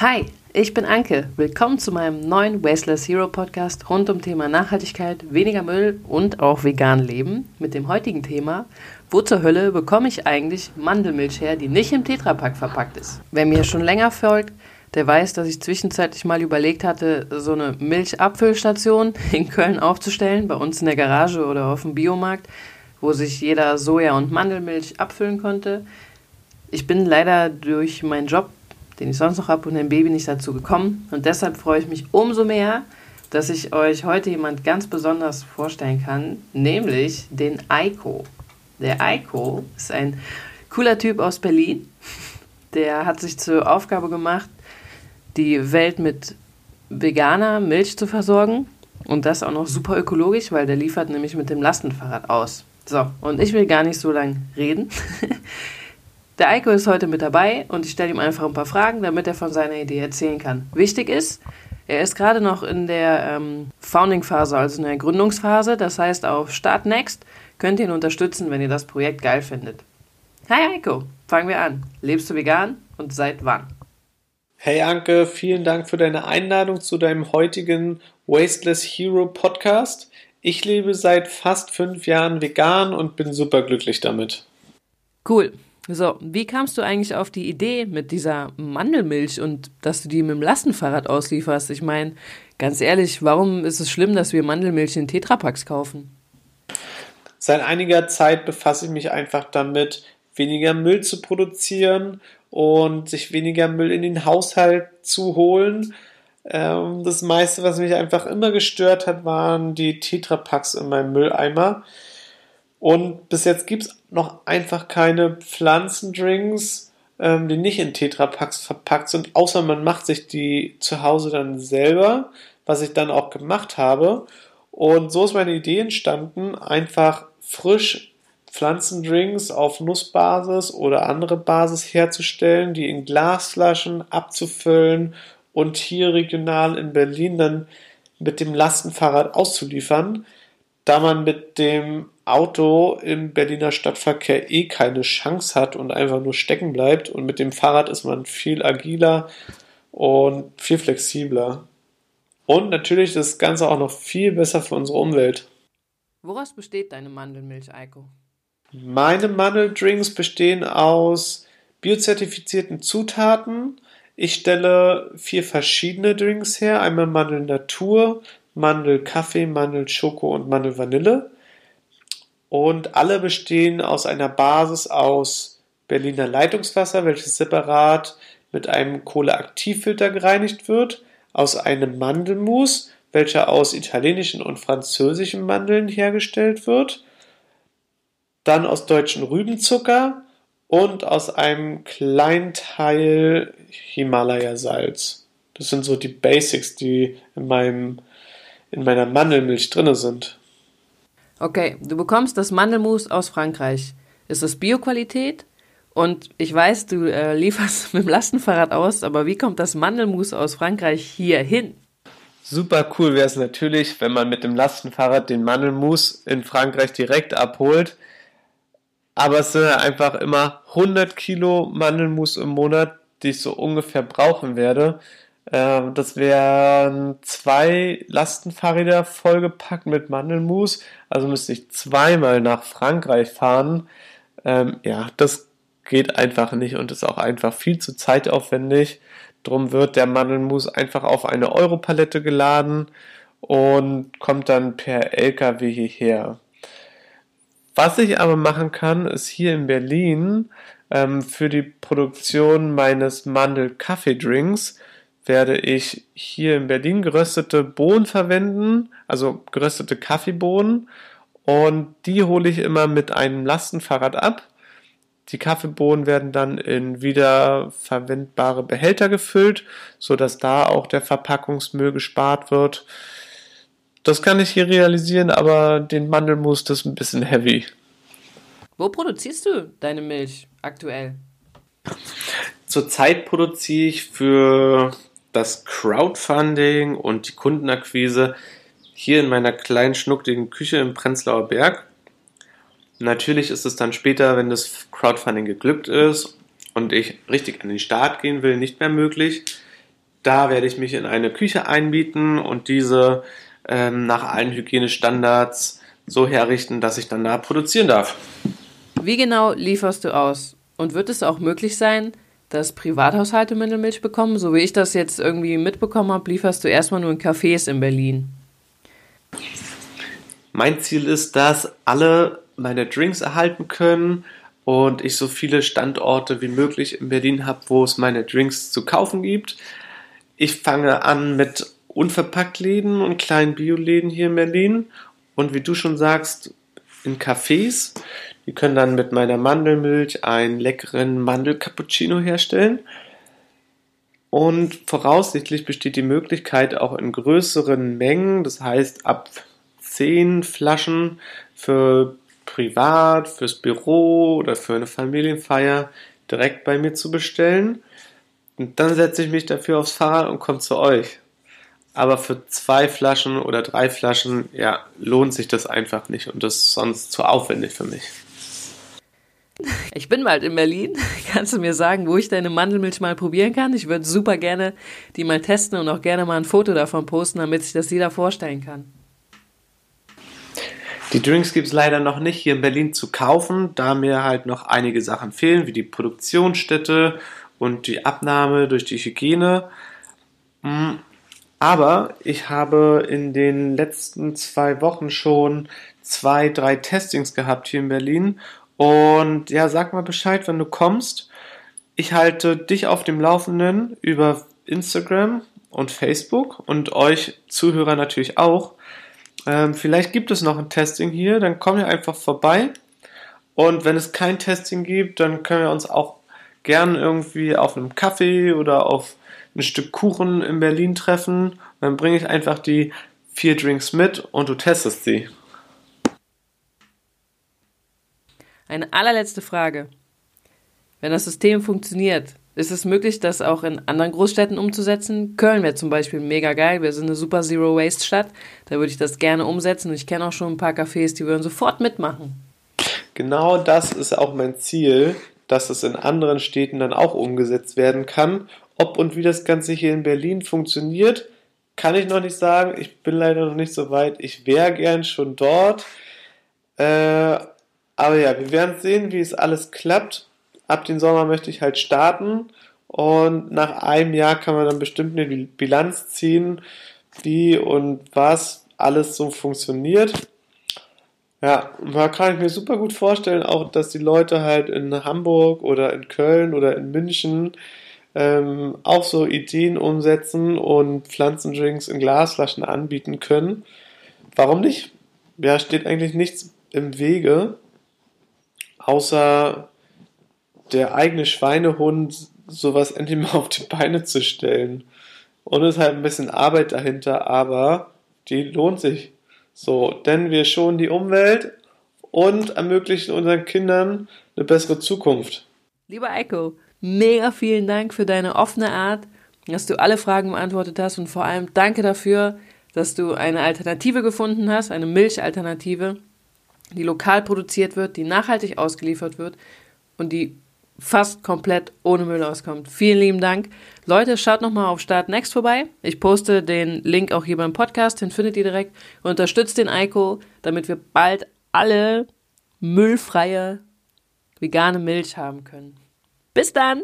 Hi, ich bin Anke. Willkommen zu meinem neuen Wasteless Hero Podcast rund um Thema Nachhaltigkeit, weniger Müll und auch vegan leben. Mit dem heutigen Thema, wo zur Hölle bekomme ich eigentlich Mandelmilch her, die nicht im Tetrapack verpackt ist? Wer mir schon länger folgt, der weiß, dass ich zwischenzeitlich mal überlegt hatte, so eine Milchabfüllstation in Köln aufzustellen, bei uns in der Garage oder auf dem Biomarkt, wo sich jeder Soja- und Mandelmilch abfüllen konnte. Ich bin leider durch meinen Job den ich sonst noch habe und ein Baby nicht dazu gekommen. Und deshalb freue ich mich umso mehr, dass ich euch heute jemand ganz besonders vorstellen kann, nämlich den Eiko. Der Eiko ist ein cooler Typ aus Berlin. Der hat sich zur Aufgabe gemacht, die Welt mit veganer Milch zu versorgen. Und das auch noch super ökologisch, weil der liefert nämlich mit dem Lastenfahrrad aus. So, und ich will gar nicht so lange reden. Der Eiko ist heute mit dabei und ich stelle ihm einfach ein paar Fragen, damit er von seiner Idee erzählen kann. Wichtig ist, er ist gerade noch in der ähm, Founding-Phase, also in der Gründungsphase. Das heißt, auf Start Next könnt ihr ihn unterstützen, wenn ihr das Projekt geil findet. Hi Eiko, fangen wir an. Lebst du vegan und seit wann? Hey Anke, vielen Dank für deine Einladung zu deinem heutigen Wasteless Hero Podcast. Ich lebe seit fast fünf Jahren vegan und bin superglücklich damit. Cool. So, wie kamst du eigentlich auf die Idee mit dieser Mandelmilch und dass du die mit dem Lastenfahrrad auslieferst? Ich meine, ganz ehrlich, warum ist es schlimm, dass wir Mandelmilch in Tetrapacks kaufen? Seit einiger Zeit befasse ich mich einfach damit, weniger Müll zu produzieren und sich weniger Müll in den Haushalt zu holen. Ähm, das meiste, was mich einfach immer gestört hat, waren die Tetrapacks in meinem Mülleimer. Und bis jetzt gibt es noch einfach keine Pflanzendrinks, ähm, die nicht in Tetrapacks verpackt sind, außer man macht sich die zu Hause dann selber, was ich dann auch gemacht habe. Und so ist meine Idee entstanden, einfach frisch Pflanzendrinks auf Nussbasis oder andere Basis herzustellen, die in Glasflaschen abzufüllen und hier regional in Berlin dann mit dem Lastenfahrrad auszuliefern, da man mit dem Auto im Berliner Stadtverkehr eh keine Chance hat und einfach nur stecken bleibt. Und mit dem Fahrrad ist man viel agiler und viel flexibler. Und natürlich das Ganze auch noch viel besser für unsere Umwelt. Woraus besteht deine Mandelmilch, Eiko? Meine Mandeldrinks bestehen aus biozertifizierten Zutaten. Ich stelle vier verschiedene Drinks her. Einmal Mandel Natur, Mandel Kaffee, Mandel Schoko und Mandel Vanille. Und alle bestehen aus einer Basis aus Berliner Leitungswasser, welches separat mit einem Kohleaktivfilter gereinigt wird, aus einem Mandelmus, welcher aus italienischen und französischen Mandeln hergestellt wird, dann aus deutschen Rübenzucker und aus einem kleinen Teil Himalaya-Salz. Das sind so die Basics, die in, meinem, in meiner Mandelmilch drin sind. Okay, du bekommst das Mandelmus aus Frankreich. Ist das Bioqualität? Und ich weiß, du äh, lieferst mit dem Lastenfahrrad aus, aber wie kommt das Mandelmus aus Frankreich hier hin? Super cool wäre es natürlich, wenn man mit dem Lastenfahrrad den Mandelmus in Frankreich direkt abholt. Aber es sind einfach immer 100 Kilo Mandelmus im Monat, die ich so ungefähr brauchen werde. Ähm, das wären zwei Lastenfahrräder vollgepackt mit Mandelmus. Also müsste ich zweimal nach Frankreich fahren. Ähm, ja, das geht einfach nicht und ist auch einfach viel zu zeitaufwendig. Drum wird der Mandelmus einfach auf eine Europalette geladen und kommt dann per LKW hierher. Was ich aber machen kann, ist hier in Berlin ähm, für die Produktion meines Mandel-Kaffee-Drinks werde ich hier in Berlin geröstete Bohnen verwenden, also geröstete Kaffeebohnen. Und die hole ich immer mit einem Lastenfahrrad ab. Die Kaffeebohnen werden dann in wiederverwendbare Behälter gefüllt, sodass da auch der Verpackungsmüll gespart wird. Das kann ich hier realisieren, aber den Mandelmus, das ist ein bisschen heavy. Wo produzierst du deine Milch aktuell? Zurzeit produziere ich für das Crowdfunding und die Kundenakquise hier in meiner kleinen schnuckligen Küche im Prenzlauer Berg. Natürlich ist es dann später, wenn das Crowdfunding geglückt ist und ich richtig an den Start gehen will, nicht mehr möglich. Da werde ich mich in eine Küche einbieten und diese ähm, nach allen Hygienestandards so herrichten, dass ich dann da produzieren darf. Wie genau lieferst du aus? Und wird es auch möglich sein, dass Privathaushalte Mandelmilch bekommen? So wie ich das jetzt irgendwie mitbekommen habe, lieferst du erstmal nur in Cafés in Berlin. Mein Ziel ist, dass alle meine Drinks erhalten können und ich so viele Standorte wie möglich in Berlin habe, wo es meine Drinks zu kaufen gibt. Ich fange an mit Unverpacktläden und kleinen Bioläden hier in Berlin und wie du schon sagst, in Cafés. Die können dann mit meiner Mandelmilch einen leckeren Mandelcappuccino herstellen. Und voraussichtlich besteht die Möglichkeit auch in größeren Mengen, das heißt ab 10 Flaschen für privat, fürs Büro oder für eine Familienfeier direkt bei mir zu bestellen. Und dann setze ich mich dafür aufs Fahrrad und komme zu euch. Aber für zwei Flaschen oder drei Flaschen, ja, lohnt sich das einfach nicht und das ist sonst zu aufwendig für mich. Ich bin bald in Berlin. Kannst du mir sagen, wo ich deine Mandelmilch mal probieren kann? Ich würde super gerne die mal testen und auch gerne mal ein Foto davon posten, damit sich das jeder vorstellen kann. Die Drinks gibt es leider noch nicht hier in Berlin zu kaufen, da mir halt noch einige Sachen fehlen, wie die Produktionsstätte und die Abnahme durch die Hygiene. Hm, aber ich habe in den letzten zwei Wochen schon zwei, drei Testings gehabt hier in Berlin. Und ja, sag mal Bescheid, wenn du kommst. Ich halte dich auf dem Laufenden über Instagram und Facebook und euch Zuhörer natürlich auch. Ähm, vielleicht gibt es noch ein Testing hier, dann komm ihr einfach vorbei. Und wenn es kein Testing gibt, dann können wir uns auch gern irgendwie auf einem Kaffee oder auf ein Stück Kuchen in Berlin treffen. Dann bringe ich einfach die vier Drinks mit und du testest sie. Eine allerletzte Frage. Wenn das System funktioniert, ist es möglich, das auch in anderen Großstädten umzusetzen? Köln wäre zum Beispiel mega geil. Wir sind eine super Zero-Waste-Stadt. Da würde ich das gerne umsetzen. Ich kenne auch schon ein paar Cafés, die würden sofort mitmachen. Genau das ist auch mein Ziel, dass es in anderen Städten dann auch umgesetzt werden kann. Ob und wie das Ganze hier in Berlin funktioniert, kann ich noch nicht sagen. Ich bin leider noch nicht so weit. Ich wäre gern schon dort. Äh, aber ja, wir werden sehen, wie es alles klappt ab dem Sommer möchte ich halt starten und nach einem Jahr kann man dann bestimmt eine Bilanz ziehen, wie und was alles so funktioniert. Ja, da kann ich mir super gut vorstellen, auch dass die Leute halt in Hamburg oder in Köln oder in München ähm, auch so Ideen umsetzen und Pflanzendrinks in Glasflaschen anbieten können. Warum nicht? Ja, steht eigentlich nichts im Wege, außer der eigene Schweinehund, sowas endlich mal auf die Beine zu stellen. Und es ist halt ein bisschen Arbeit dahinter, aber die lohnt sich. So, denn wir schonen die Umwelt und ermöglichen unseren Kindern eine bessere Zukunft. Lieber Eiko, mega vielen Dank für deine offene Art, dass du alle Fragen beantwortet hast und vor allem danke dafür, dass du eine Alternative gefunden hast, eine Milchalternative, die lokal produziert wird, die nachhaltig ausgeliefert wird und die fast komplett ohne Müll auskommt. Vielen lieben Dank. Leute, schaut nochmal auf Start Next vorbei. Ich poste den Link auch hier beim Podcast, den findet ihr direkt. Unterstützt den Eiko, damit wir bald alle müllfreie vegane Milch haben können. Bis dann!